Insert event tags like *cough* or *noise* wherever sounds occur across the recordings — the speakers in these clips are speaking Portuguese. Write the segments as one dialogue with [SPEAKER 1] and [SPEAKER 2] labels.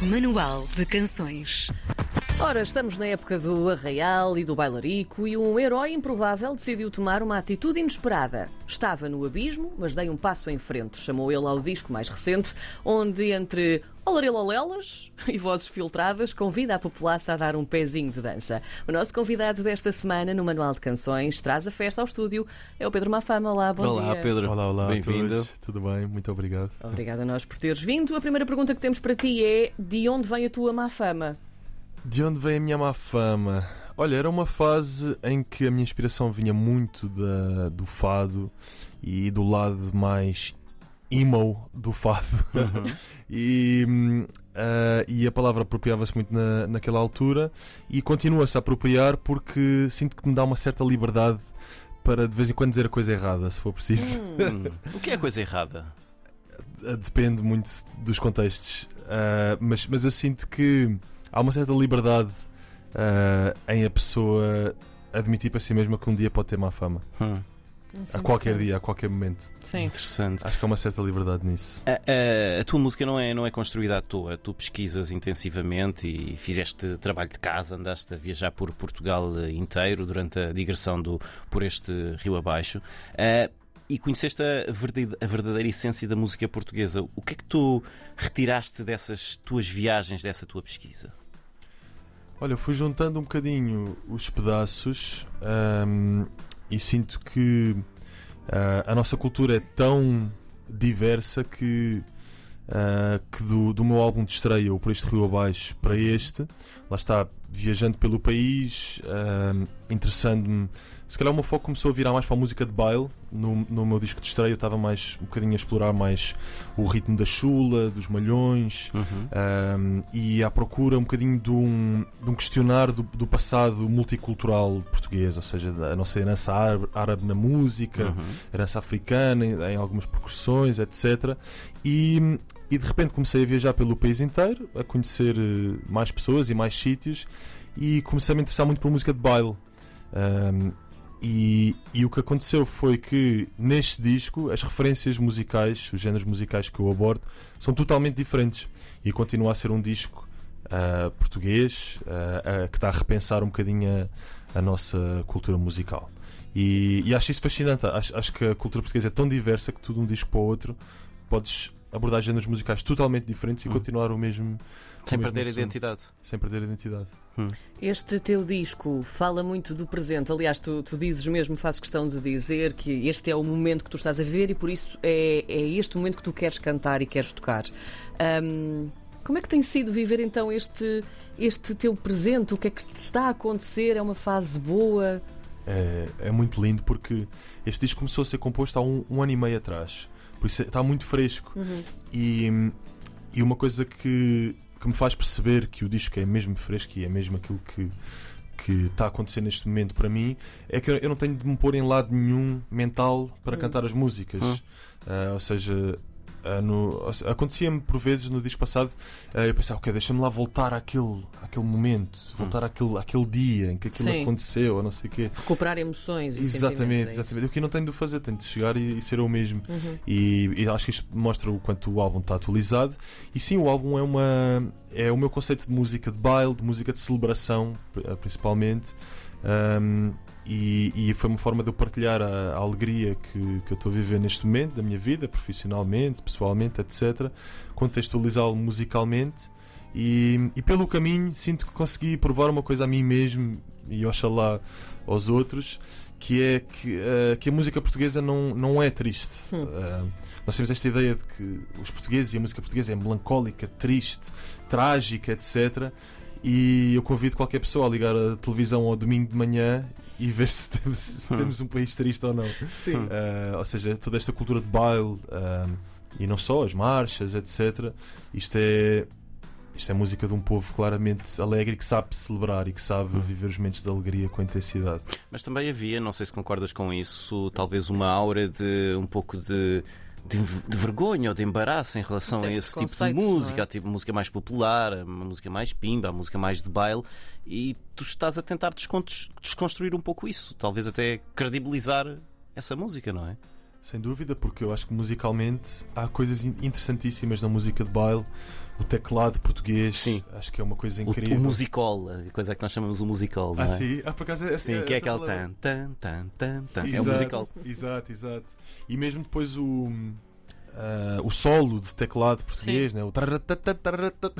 [SPEAKER 1] Manual de Canções.
[SPEAKER 2] Ora, estamos na época do arraial e do bailarico e um herói improvável decidiu tomar uma atitude inesperada. Estava no abismo, mas dei um passo em frente. Chamou ele ao disco mais recente, onde entre olarilolelas e vozes filtradas convida a população a dar um pezinho de dança. O nosso convidado desta semana no Manual de Canções traz a festa ao estúdio. É o Pedro Mafama. Olá, bom
[SPEAKER 3] Olá,
[SPEAKER 2] dia.
[SPEAKER 3] Pedro.
[SPEAKER 4] Olá, olá. a
[SPEAKER 3] Bem-vindo.
[SPEAKER 4] Tudo bem? Muito obrigado.
[SPEAKER 2] Obrigada a nós por teres vindo. A primeira pergunta que temos para ti é: de onde vem a tua má fama?
[SPEAKER 4] De onde vem a minha má fama? Olha, era uma fase em que a minha inspiração vinha muito da, do fado e do lado mais emo do fado. *laughs* e, hum, ah, e a palavra apropriava-se muito na, naquela altura e continua-se a apropriar porque sinto que me dá uma certa liberdade para de vez em quando dizer a coisa errada, se for preciso.
[SPEAKER 3] Hum, *laughs* o que é coisa errada?
[SPEAKER 4] Uh, Depende muito dos contextos. Uh, mas, mas eu sinto que há uma certa liberdade uh, em a pessoa admitir para si mesma que um dia pode ter má fama.
[SPEAKER 3] Hum,
[SPEAKER 4] A qualquer dia, a qualquer momento.
[SPEAKER 2] Sim.
[SPEAKER 3] interessante.
[SPEAKER 4] Acho que há uma certa liberdade nisso.
[SPEAKER 3] A, a- a tua música não é, não é construída à toa. Tu pesquisas intensivamente e fizeste trabalho de casa, andaste a viajar por Portugal inteiro durante a digressão do, por este rio abaixo. E conheceste a verdadeira, a verdadeira essência da música portuguesa. O que é que tu retiraste dessas tuas viagens, dessa tua pesquisa?
[SPEAKER 4] Olha, eu fui juntando um bocadinho os pedaços ahm, e sinto que ah, a nossa cultura é tão diversa que, ah, que do, do meu álbum de estreia, o Por Este Rio Abaixo, para este, lá está, viajando pelo país, ahm, interessando-me. Se calhar o meu foco começou a virar mais para a música de baile. No, no meu disco de estreia eu estava mais um bocadinho a explorar mais o ritmo da chula, dos malhões, um, e à procura um bocadinho de um, de um questionar do, do passado multicultural português, ou seja, da- a nossa herança árabe, árabe na música,
[SPEAKER 3] Uhum.
[SPEAKER 4] herança africana em, em algumas percussões, etc. E, e de repente comecei a viajar pelo país inteiro, a conhecer eh, mais pessoas e mais sítios, e comecei a me interessar muito por música de baile. Um, e, e o que aconteceu foi que neste disco as referências musicais, os géneros musicais que eu abordo, são totalmente diferentes. E continua a ser um disco ah, português ah, ah, que está a repensar um bocadinho a, a nossa cultura musical. E, e acho isso fascinante. Acho, acho que a cultura portuguesa é tão diversa que tudo um disco para o outro podes abordar géneros musicais totalmente diferentes e
[SPEAKER 3] Hum.
[SPEAKER 4] continuar o mesmo.
[SPEAKER 3] Sem
[SPEAKER 4] o mesmo
[SPEAKER 3] perder a
[SPEAKER 4] assunto.
[SPEAKER 3] identidade.
[SPEAKER 4] Sem perder a identidade.
[SPEAKER 2] Este teu disco fala muito do presente. Aliás, tu, tu dizes mesmo, fazes questão de dizer que este é o momento que tu estás a ver e por isso é, é este momento que tu queres cantar e queres tocar. Ahm, como é que tem sido viver então este, este teu presente? O que é que te está a acontecer? É uma fase boa?
[SPEAKER 4] É, é muito lindo porque este disco começou a ser composto há um, um ano e meio atrás. Por isso está muito fresco. E, e uma coisa que, que me faz perceber que o disco é mesmo fresco e é mesmo aquilo que que está a acontecer neste momento para mim é que eu não tenho de me pôr em lado nenhum mental para
[SPEAKER 2] Hum.
[SPEAKER 4] cantar as músicas.
[SPEAKER 3] Hum.
[SPEAKER 4] Ah, ou seja, ah, no- acontecia-me por vezes no disco passado ah, eu pensava, ok, deixa-me lá voltar àquele, àquele momento, voltar àquele, àquele dia em que aquilo
[SPEAKER 2] Sim.
[SPEAKER 4] aconteceu, ou não sei o quê.
[SPEAKER 2] Recuperar emoções e
[SPEAKER 4] Exatamente,
[SPEAKER 2] sentimentos. é
[SPEAKER 4] exatamente. O que não tenho de o fazer, tenho de chegar e, e ser eu mesmo.
[SPEAKER 2] Uhum.
[SPEAKER 4] E, e acho que isto mostra o quanto o álbum está atualizado. E sim, o álbum é uma é o meu conceito de música de baile, de música de celebração, pri- principalmente. Um, e, e foi uma forma de eu partilhar a, a alegria que, que eu estou a viver neste momento, da minha vida, profissionalmente, pessoalmente, etc. Contextualizá-lo musicalmente. E, e pelo caminho sinto que consegui provar uma coisa a mim mesmo e oxalá aos outros, que é que, eh, que a música portuguesa não, não é triste. Eh, nós temos esta ideia de que os portugueses e a música portuguesa é melancólica, triste, trágica, etc. E eu convido qualquer pessoa a ligar a televisão ao domingo de manhã e ver se temos, se
[SPEAKER 3] Hum.
[SPEAKER 4] temos um país triste ou não.
[SPEAKER 2] Sim.
[SPEAKER 4] Uh, ou seja, toda esta cultura de baile um, e não só, as marchas, etc. Isto é, isto é música de um povo claramente alegre que sabe celebrar e que sabe
[SPEAKER 3] Hum.
[SPEAKER 4] viver os momentos de alegria com intensidade.
[SPEAKER 3] Mas também havia, não sei se concordas com isso, talvez uma aura de um pouco de, de, de vergonha ou de embaraço em relação a esse tipo de música,
[SPEAKER 2] é?
[SPEAKER 3] a tipo, música mais popular, a música mais pimba, a música mais de baile, e tu estás a tentar descon- desconstruir um pouco isso, talvez até credibilizar essa música, não é?
[SPEAKER 4] Sem dúvida, porque eu acho que musicalmente há coisas in- interessantíssimas na música de baile. O teclado português.
[SPEAKER 3] Sim.
[SPEAKER 4] Acho que é uma coisa
[SPEAKER 3] O,
[SPEAKER 4] incrível.
[SPEAKER 3] o musical, a coisa que nós chamamos o musical, não
[SPEAKER 4] Ah,
[SPEAKER 3] é?
[SPEAKER 4] sim? Ah, por acaso é,
[SPEAKER 3] Sim,
[SPEAKER 4] é,
[SPEAKER 3] que é aquele tan, tan, tan, tan, tan. É o
[SPEAKER 4] Exato,
[SPEAKER 3] musical.
[SPEAKER 4] Exato, exato. E mesmo depois o. ah, o solo de teclado português, né? o.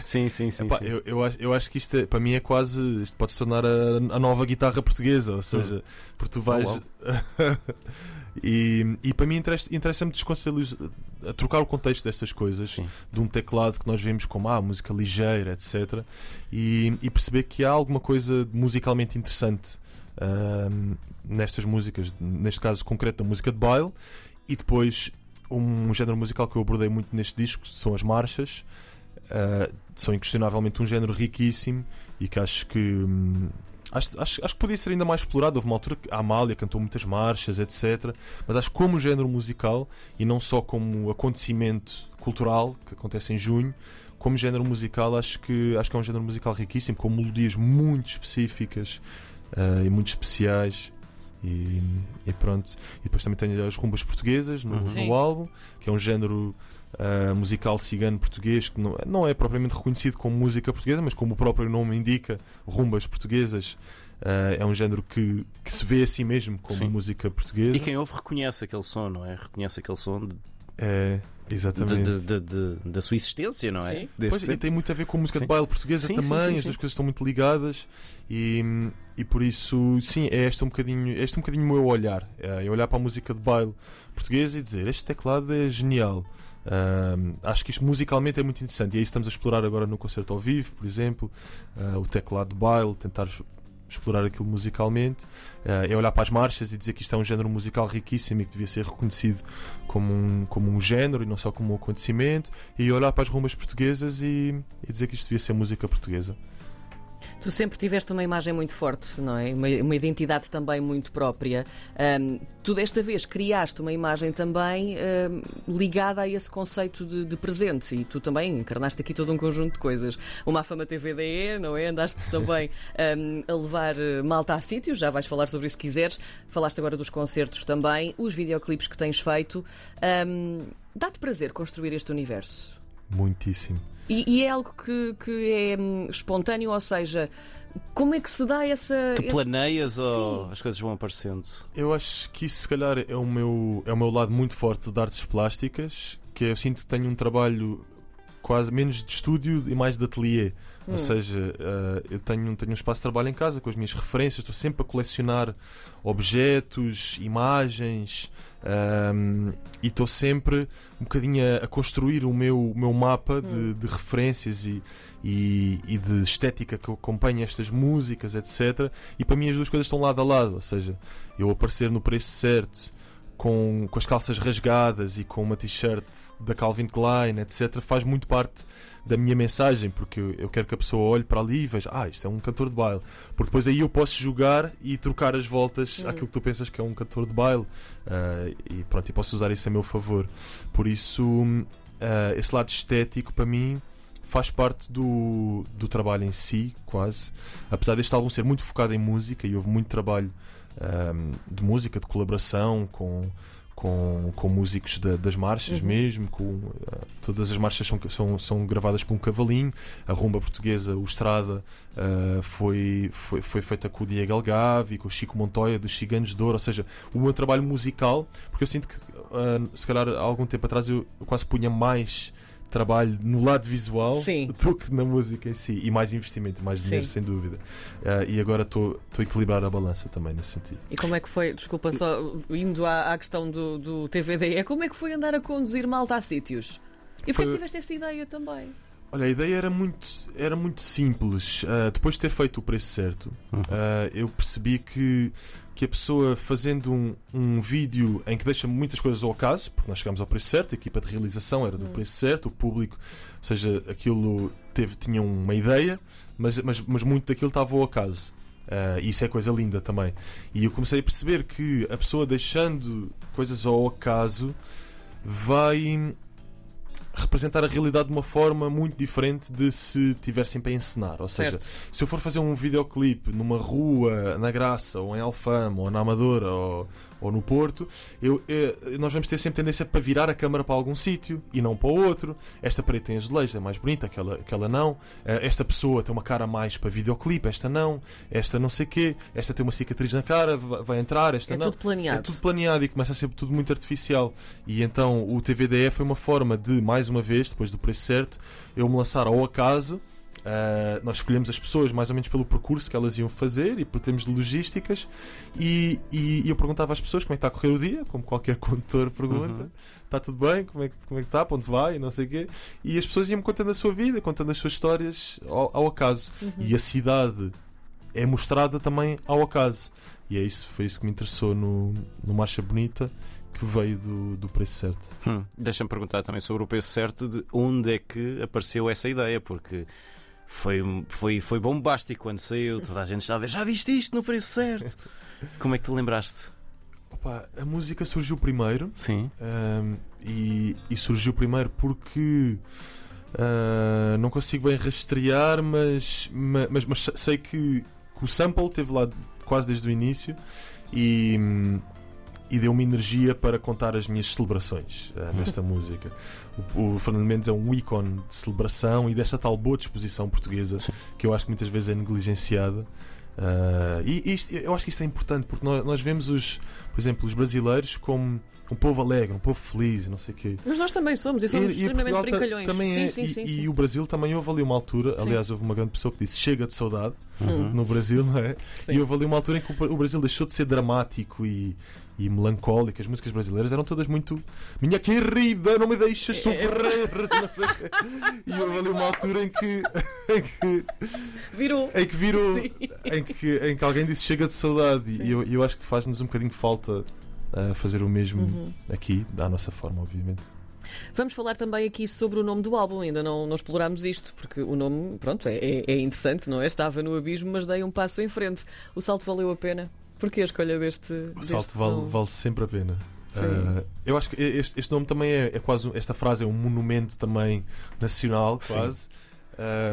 [SPEAKER 3] Sim, sim, sim.
[SPEAKER 4] Epá,
[SPEAKER 3] sim.
[SPEAKER 4] eu, eu, acho, eu acho que isto é, para mim é quase. Isto pode se tornar a, a nova guitarra portuguesa, ou seja, porque tu vais.
[SPEAKER 3] uau. *laughs*
[SPEAKER 4] e, e para mim interessa- interessa-me descontextualiz- a trocar o contexto destas coisas
[SPEAKER 3] Sim.
[SPEAKER 4] de um teclado que nós vemos como ah, música ligeira, etc. E, e perceber que há alguma coisa musicalmente interessante ahm, nestas músicas, neste caso concreto da música de baile, e depois um género musical que eu abordei muito neste disco são as marchas. Ah, são inquestionavelmente um género riquíssimo e que acho que hum, acho, acho, acho que podia ser ainda mais explorado. Houve uma altura que a Amália cantou muitas marchas, etc. Mas acho que como género musical e não só como acontecimento cultural que acontece em junho, como género musical, acho que, acho que é um género musical riquíssimo, com melodias muito específicas ah, e muito especiais. E, e pronto. E depois também tenho as rumbas portuguesas no,
[SPEAKER 3] Uhum.
[SPEAKER 4] no álbum, que é um género ah, musical cigano português que não, não é propriamente reconhecido como música portuguesa, mas como o próprio nome indica, rumbas portuguesas. ah, é um género que, que se vê a si mesmo como
[SPEAKER 3] Sim.
[SPEAKER 4] música portuguesa.
[SPEAKER 3] E quem ouve reconhece aquele som, não é? Reconhece aquele som de-
[SPEAKER 4] É, exatamente.
[SPEAKER 3] de- de- de- da sua existência, não é?
[SPEAKER 2] Sim.
[SPEAKER 4] Pois, e tem muito a ver com música
[SPEAKER 3] Sim.
[SPEAKER 4] de baile portuguesa
[SPEAKER 3] Sim,
[SPEAKER 4] também,
[SPEAKER 3] sim,
[SPEAKER 4] as
[SPEAKER 3] sim.
[SPEAKER 4] duas coisas estão muito ligadas e, e por isso, sim, é este um bocadinho, é este um bocadinho o meu olhar. É, olhar para a música de baile portuguesa e dizer este teclado é genial. Ahm, acho que isto musicalmente é muito interessante e que estamos a explorar agora no concerto ao vivo, por exemplo, ah, o teclado de baile, tentar explorar aquilo musicalmente, Ah, é olhar para as marchas e dizer que isto é um género musical riquíssimo e que devia ser reconhecido como um, como um género e não só como um acontecimento, e olhar para as rumbas portuguesas e, e dizer que isto devia ser música portuguesa.
[SPEAKER 2] Tu sempre tiveste uma imagem muito forte, não é? Uma, uma identidade também muito própria. Ahm, tu desta vez criaste uma imagem também ahm, ligada a esse conceito de, de presente e tu também encarnaste aqui todo um conjunto de coisas. Uma fama TVDE, não é? Andaste também ahm, a levar eh, malta a sítios, já vais falar sobre isso se quiseres. Falaste agora dos concertos também, os videoclipes que tens feito. Dá-te prazer construir este universo?
[SPEAKER 4] Muitíssimo.
[SPEAKER 2] E, e é algo que, que é hum, espontâneo, ou seja, como é que se dá essa.
[SPEAKER 3] Tu
[SPEAKER 2] esse-
[SPEAKER 3] planeias ou
[SPEAKER 2] Sim.
[SPEAKER 3] as coisas vão aparecendo?
[SPEAKER 4] Eu acho que isso, se calhar, é o meu, é o meu lado muito forte de artes plásticas, que é, eu sinto que tenho um trabalho quase menos de estúdio e mais de ateliê.
[SPEAKER 2] Hum.
[SPEAKER 4] Ou seja, eh, eu tenho, tenho um espaço de trabalho em casa com as minhas referências, estou sempre a colecionar objetos, imagens ahm, e estou sempre um bocadinho a, construir o meu, meu mapa de, de referências e, e, e de estética que acompanha estas músicas, etc. E para mim as duas coisas estão lado a lado, ou seja, eu aparecer no preço certo. Com, com as calças rasgadas e com uma t-shirt da Calvin Klein, etc., faz muito parte da minha mensagem, porque eu, quero que a pessoa olhe para ali e veja, ah, isto é um cantor de baile. Porque depois aí eu posso jogar e trocar as voltas
[SPEAKER 2] Hum.
[SPEAKER 4] àquilo que tu pensas que é um cantor de baile. Ah, e pronto, e posso usar isso a meu favor. Por isso, ah, esse lado estético para mim faz parte do, do trabalho em si, quase. Apesar deste álbum ser muito focado em música e houve muito trabalho ahm, de música, de colaboração com, com, com músicos da- das marchas
[SPEAKER 2] Uhum.
[SPEAKER 4] mesmo. Com, ah, todas as marchas são, são, são gravadas por um cavalinho. A rumba portuguesa, o Estrada, ah, foi, foi, foi feita com o Diego Algavi, com o Chico Montoya, dos Ciganos de Ouro. Ou seja, o meu trabalho musical, porque eu sinto que, ah, se calhar há algum tempo atrás, eu, eu quase punha mais trabalho no lado visual
[SPEAKER 2] Sim. *laughs*
[SPEAKER 4] do que na música em si e mais investimento, mais dinheiro,
[SPEAKER 2] Sim.
[SPEAKER 4] sem dúvida. Ah, e agora estou a equilibrar a balança também nesse sentido.
[SPEAKER 2] E como é que foi, desculpa, só indo à, à questão do, do TVDE, como é que foi andar a conduzir malta a sítios? E
[SPEAKER 4] Foi-
[SPEAKER 2] que tiveste essa ideia também?
[SPEAKER 4] Olha, a ideia era muito, era muito simples. Ah, depois de ter feito o preço certo,
[SPEAKER 3] Uhum.
[SPEAKER 4] ah, eu percebi que, que a pessoa fazendo um, um vídeo em que deixa muitas coisas ao acaso, porque nós chegámos ao preço certo, a equipa de realização era do
[SPEAKER 2] Hum.
[SPEAKER 4] preço certo, o público, ou seja, aquilo teve, tinha uma ideia, mas, mas, mas muito daquilo estava ao acaso. E isso é coisa linda também. E eu comecei a perceber que a pessoa deixando coisas ao acaso vai representar a realidade de uma forma muito diferente de se tiver sempre a encenar. Ou seja,
[SPEAKER 2] Certo.
[SPEAKER 4] se eu for fazer um videoclipe numa rua, na Graça, ou em Alfama, ou na Amadora, ou, ou no Porto, eu, eh, nós vamos ter sempre tendência para virar a câmara para algum sítio e não para o outro. Esta parede tem azulejos, é mais bonita, aquela, aquela não. Eh, esta pessoa tem uma cara mais para videoclipe, esta não. Esta não sei quê. Esta tem uma cicatriz na cara, vai entrar, esta
[SPEAKER 2] É
[SPEAKER 4] não.
[SPEAKER 2] tudo planeado.
[SPEAKER 4] É tudo planeado e começa a ser tudo muito artificial. E então o TVDE foi uma forma de, mais uma vez, depois do preço certo, eu me lançar ao acaso. Uh, nós escolhemos as pessoas mais ou menos pelo percurso que elas iam fazer e por termos de logísticas. E, e- e eu perguntava às pessoas como é que está a correr o dia, como qualquer *laughs* condutor pergunta:
[SPEAKER 3] Uhum.
[SPEAKER 4] está tudo bem? Como é, que, como é que está? Para onde vai? E não sei o quê. E as pessoas iam-me contando a sua vida, contando as suas histórias ao, ao acaso.
[SPEAKER 2] Uhum.
[SPEAKER 4] E a cidade é mostrada também ao acaso. E é isso, foi isso que me interessou no, no Marcha Bonita, que veio do, do preço certo.
[SPEAKER 3] Hum, Deixa-me perguntar também sobre o preço certo de onde é que apareceu essa ideia, porque foi, foi, foi bombástico quando saiu, toda a gente estava a dizer, já viste isto no preço certo? *laughs* Como é que te lembraste?
[SPEAKER 4] Opa, a música surgiu primeiro
[SPEAKER 3] Sim.
[SPEAKER 4] ahm, e, e surgiu primeiro porque ah, não consigo bem rastrear, mas, ma- mas, mas sei que, que o sample esteve lá quase desde o início e, hum, e deu-me energia para contar as minhas celebrações ah, *laughs* nesta música. O, o Fernando Mendes é um ícone de celebração e desta tal boa disposição portuguesa
[SPEAKER 3] Sim.
[SPEAKER 4] que eu acho que muitas vezes é negligenciada. Ah, e isto- eu acho que isto é importante porque nós, nós vemos os, por exemplo, os brasileiros como um povo alegre, um povo feliz, e não sei o quê.
[SPEAKER 2] Mas nós também somos e somos
[SPEAKER 4] E- e
[SPEAKER 2] extremamente
[SPEAKER 4] Portugal ta-
[SPEAKER 2] brincalhões.
[SPEAKER 4] Também
[SPEAKER 2] sim,
[SPEAKER 4] é,
[SPEAKER 2] sim,
[SPEAKER 4] e,
[SPEAKER 2] sim,
[SPEAKER 4] e o Brasil também houve ali uma altura,
[SPEAKER 2] Sim.
[SPEAKER 4] aliás, houve uma grande pessoa que disse chega de saudade
[SPEAKER 2] Hum.
[SPEAKER 4] no Brasil, não é?
[SPEAKER 2] Sim.
[SPEAKER 4] E houve ali uma altura em que o Brasil deixou de ser dramático e, e melancólico. As músicas brasileiras eram todas muito Minha querida, não me deixes
[SPEAKER 2] É,
[SPEAKER 4] sofrer. *laughs* não sei. E houve ali uma altura em que, *laughs* em que,
[SPEAKER 2] Virou.
[SPEAKER 4] em que virou. Em que, em que alguém disse chega de saudade.
[SPEAKER 2] Sim.
[SPEAKER 4] E eu, eu acho que faz-nos um bocadinho falta uh, fazer o mesmo
[SPEAKER 2] Uhum.
[SPEAKER 4] aqui, da nossa forma, obviamente.
[SPEAKER 2] Vamos falar também aqui sobre o nome do álbum. Ainda não, não explorámos isto, porque o nome, pronto, é, é- é interessante, não é? Estava no abismo, mas dei um passo em frente. O salto valeu a pena. Porquê a escolha deste.
[SPEAKER 4] O
[SPEAKER 2] deste
[SPEAKER 4] salto vale, vale sempre a pena. Uh, eu acho que este, este nome também é, é quase. Esta frase é um monumento também nacional, quase.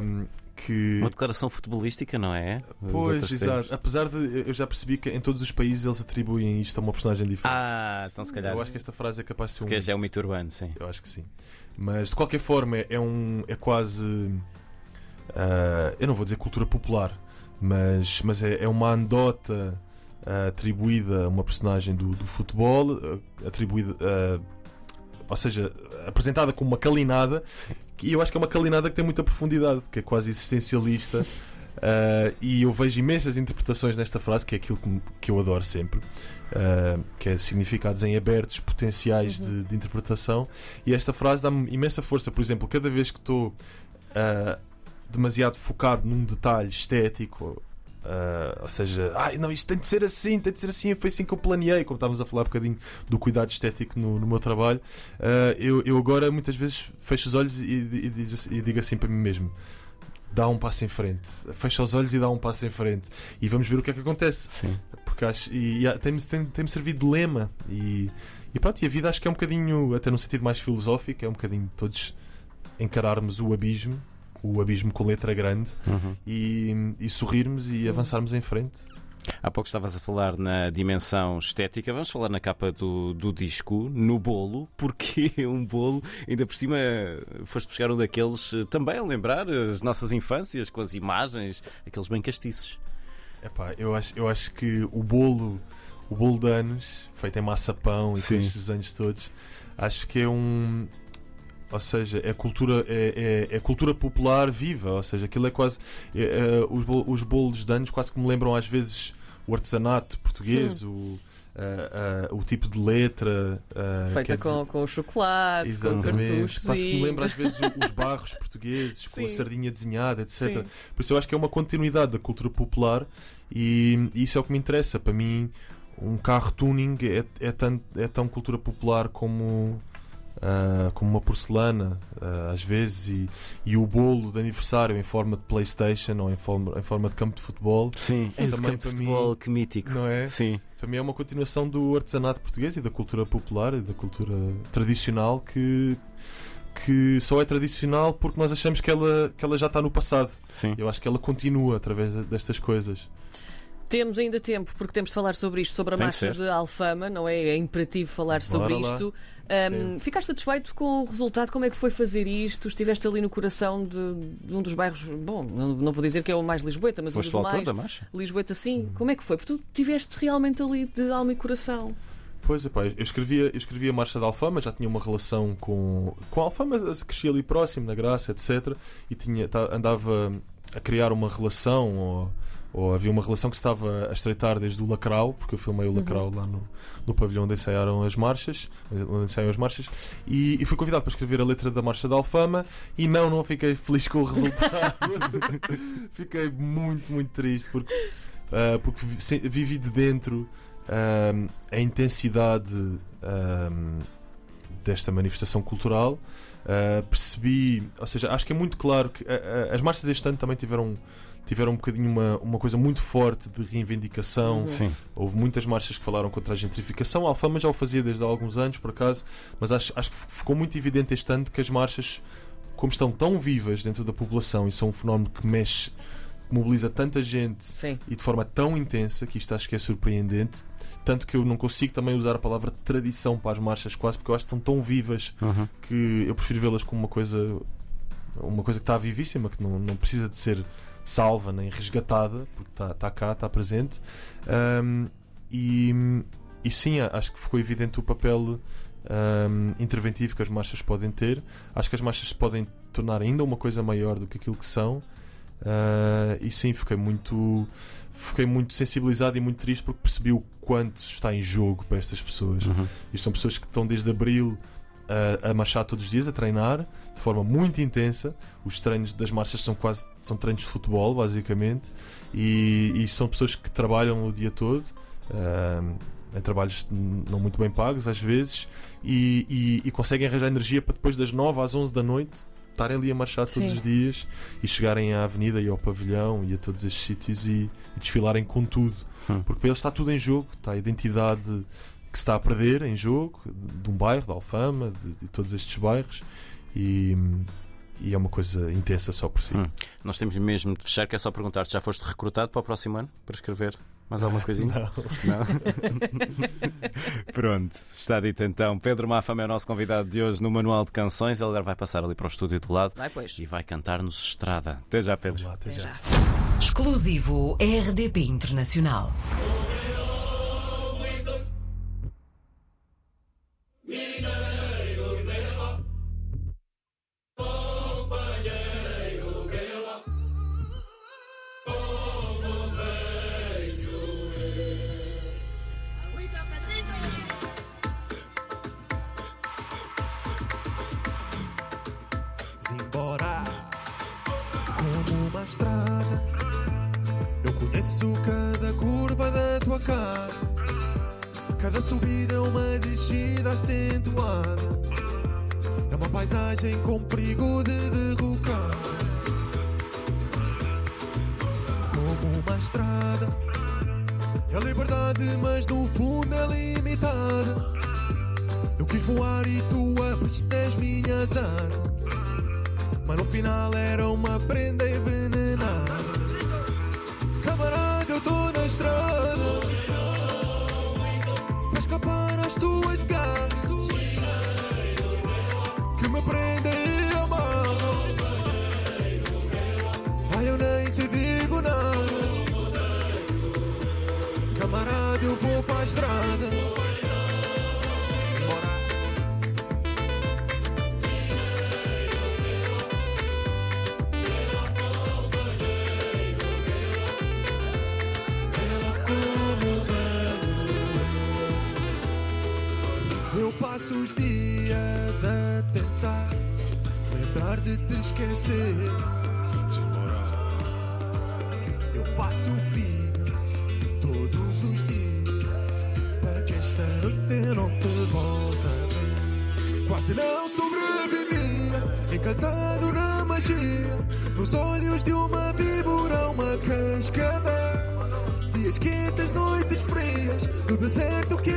[SPEAKER 4] Um, que.
[SPEAKER 3] Uma declaração futebolística, não é?
[SPEAKER 4] Pois, exato.
[SPEAKER 3] tempos.
[SPEAKER 4] Apesar de eu já percebi que em todos os países eles atribuem isto a uma personagem diferente.
[SPEAKER 3] Ah, então se calhar.
[SPEAKER 4] eu acho que esta frase é capaz de ser
[SPEAKER 3] Se
[SPEAKER 4] um.
[SPEAKER 3] calhar já é um mito urbano, sim.
[SPEAKER 4] Eu acho que sim. Mas de qualquer forma é um. é quase. ah, eu não vou dizer cultura popular, mas, mas é, é uma anedota ah, atribuída a uma personagem do, do futebol, ah, atribuída. ah, ou seja, apresentada como uma calinada,
[SPEAKER 3] Sim.
[SPEAKER 4] e eu acho que é uma calinada que tem muita profundidade, que é quase existencialista. *laughs* ah, e eu vejo imensas interpretações nesta frase, que é aquilo que, que eu adoro sempre, ah, que é significados em abertos, potenciais
[SPEAKER 2] Uhum.
[SPEAKER 4] de, de interpretação. E esta frase dá-me imensa força. Por exemplo, cada vez que estou ah, demasiado focado num detalhe estético, ah, ou seja, ai não, isto tem de ser assim, tem de ser assim, foi assim que eu planeei, como estávamos a falar um bocadinho do cuidado estético no, no meu trabalho, ah, eu, eu agora muitas vezes fecho os olhos e, e, diz assim- e digo assim para mim mesmo. Dá um passo em frente, fecha os olhos e dá um passo em frente, e vamos ver o que é que acontece.
[SPEAKER 3] Sim.
[SPEAKER 4] porque acho, e, e tem-me tem, tem servido de lema. E, e pronto, e a vida acho que é um bocadinho, até num sentido mais filosófico, é um bocadinho todos encararmos o abismo, o abismo com letra grande
[SPEAKER 3] Uhum.
[SPEAKER 4] e, e sorrirmos e avançarmos em frente.
[SPEAKER 3] Há pouco estavas a falar na dimensão estética, vamos falar na capa do, do disco, no bolo, *laughs* porque um bolo, ainda por cima foste buscar um daqueles eh, também a lembrar as nossas infâncias com as imagens, aqueles bem castiços.
[SPEAKER 4] Epá, eu acho, eu acho que o bolo, o bolo de anos, feito em maçapão e
[SPEAKER 3] Sim.
[SPEAKER 4] com estes anos todos, acho que é um. Ou seja, é cultura, é, é, é cultura popular viva. Ou seja, aquilo é quase. é, é, os, os bolos de anos quase que me lembram às vezes o artesanato português, o, ah, ah, o tipo de letra. ah,
[SPEAKER 2] Feita
[SPEAKER 4] quer dizer-
[SPEAKER 2] com, com chocolate, com
[SPEAKER 4] Exatamente.
[SPEAKER 2] cartuchos.
[SPEAKER 4] Quase que me lembra às vezes o- os barros portugueses *laughs* com a
[SPEAKER 2] Sim.
[SPEAKER 4] sardinha desenhada, etc.
[SPEAKER 2] Sim.
[SPEAKER 4] Por isso eu acho que é uma continuidade da cultura popular e, e isso é o que me interessa. Para mim, um carro tuning é, é, tão, é tão cultura popular como. Ah, como uma porcelana, ah, às vezes, e, e o bolo de aniversário em forma de Playstation ou em forma, em forma de campo de futebol,
[SPEAKER 3] Sim,
[SPEAKER 4] É
[SPEAKER 3] esse
[SPEAKER 4] também
[SPEAKER 3] campo de
[SPEAKER 4] para mim-
[SPEAKER 3] futebol, que mítico.
[SPEAKER 4] não é?
[SPEAKER 3] Sim,
[SPEAKER 4] Para mim é uma continuação do artesanato português e da cultura popular e da cultura tradicional que, que só é tradicional porque nós achamos que ela, que ela já está no passado.
[SPEAKER 3] sim.
[SPEAKER 4] Eu acho que ela continua através de- destas coisas.
[SPEAKER 2] Temos ainda tempo, porque temos de falar sobre isto, sobre a
[SPEAKER 3] Tem
[SPEAKER 2] marcha de Alfama, não é? É imperativo falar sobre
[SPEAKER 4] Bora
[SPEAKER 2] isto. Um, ficaste satisfeito com o resultado? Como é que foi fazer isto? Estiveste ali no coração de, de um dos bairros, bom, não, não vou dizer que é o mais Lisboeta, mas
[SPEAKER 3] Foste
[SPEAKER 2] um dos mais.
[SPEAKER 3] da marcha?
[SPEAKER 2] Lisboeta, sim. Como é que foi? Porque tu estiveste realmente ali de alma e coração.
[SPEAKER 4] Pois é, pá, eu escrevia, eu escrevia a Marcha da Alfama, já tinha uma relação com, com a Alfama, cresci ali próximo, na Graça, etc. E tinha, andava a criar uma relação, ou, ou havia uma relação que se estava a estreitar desde o Lacrau, porque eu filmei o Lacrau lá no, no pavilhão onde ensaiaram as marchas, onde ensaiam as marchas, e, e fui convidado para escrever a letra da Marcha da Alfama, e não, não fiquei feliz com o *laughs* resultado. *laughs* fiquei muito, muito triste, porque, ah, porque vivi de dentro ahm, a intensidade ahm, desta manifestação cultural. Ah, percebi, ou seja, acho que é muito claro que ah, ah, as marchas este ano também tiveram, tiveram um bocadinho uma, uma coisa muito forte de reivindicação.
[SPEAKER 2] Uhum.
[SPEAKER 3] Sim.
[SPEAKER 4] Houve muitas marchas que falaram contra a gentrificação. A Alfama já o fazia desde há alguns anos, por acaso, mas acho, acho que ficou muito evidente este ano que as marchas, como estão tão vivas dentro da população e são um fenómeno que mexe, mobiliza tanta gente
[SPEAKER 2] Sim.
[SPEAKER 4] e de forma tão intensa que isto acho que é surpreendente. Tanto que eu não consigo também usar a palavra tradição para as marchas, quase porque eu acho que estão tão vivas
[SPEAKER 3] Uhum.
[SPEAKER 4] que eu prefiro vê-las como uma coisa uma coisa que está vivíssima, que não, não precisa de ser salva nem resgatada, porque está, está cá, está presente. Ahm, e, e sim, acho que ficou evidente o papel ahm, interventivo que as marchas podem ter. Acho que as marchas se podem tornar ainda uma coisa maior do que aquilo que são. Ah, e sim, fiquei muito, fiquei muito sensibilizado e muito triste porque percebi o quanto está em jogo para estas pessoas.
[SPEAKER 3] Uhum.
[SPEAKER 4] Isto são pessoas que estão desde abril a, a marchar todos os dias, a treinar de forma muito intensa. Os treinos das marchas são quase são treinos de futebol, basicamente, e, e são pessoas que trabalham o dia todo. ahm, em trabalhos não muito bem pagos às vezes e, e- e conseguem arranjar energia para depois das 9 às 11 da noite estarem ali a marchar todos
[SPEAKER 2] Sim.
[SPEAKER 4] os dias e chegarem à avenida e ao pavilhão e a todos estes sítios e, e desfilarem com tudo
[SPEAKER 3] Hum.
[SPEAKER 4] porque para eles está tudo em jogo está a identidade que se está a perder em jogo de um bairro, de Alfama, de, de todos estes bairros e, e é uma coisa intensa só por si.
[SPEAKER 3] Hum. Nós temos mesmo de fechar, que é só perguntar se já foste recrutado para o próximo ano para escrever mais alguma coisinha?
[SPEAKER 4] Não.
[SPEAKER 3] Não? *laughs* Pronto, está dito então. Pedro Mafama é o nosso convidado de hoje no Manual de Canções. Ele agora vai passar ali para o estúdio de lado
[SPEAKER 2] Vai, pois.
[SPEAKER 3] e vai cantar-nos Estrada. Até já, Pedro.
[SPEAKER 4] Vá, até
[SPEAKER 2] Até
[SPEAKER 4] já.
[SPEAKER 2] já.
[SPEAKER 1] Exclusivo RDP Internacional.
[SPEAKER 5] Estrada. Eu conheço cada curva da tua cara. Cada subida é uma descida acentuada. É uma paisagem com perigo de derrocar. Como uma estrada. É liberdade, mas no fundo é limitada. Eu quis voar e tu abriste as minhas asas. Mas no final era uma prenda envenenada. Esquecer. Simbora. Eu faço figas todos os dias para que esta noite não te volte a ver. Quase não sobrevivia, encantado na magia, nos olhos de uma víbora, uma cascavel. Dias quentes, noites frias, no deserto que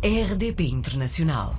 [SPEAKER 1] RDP Internacional.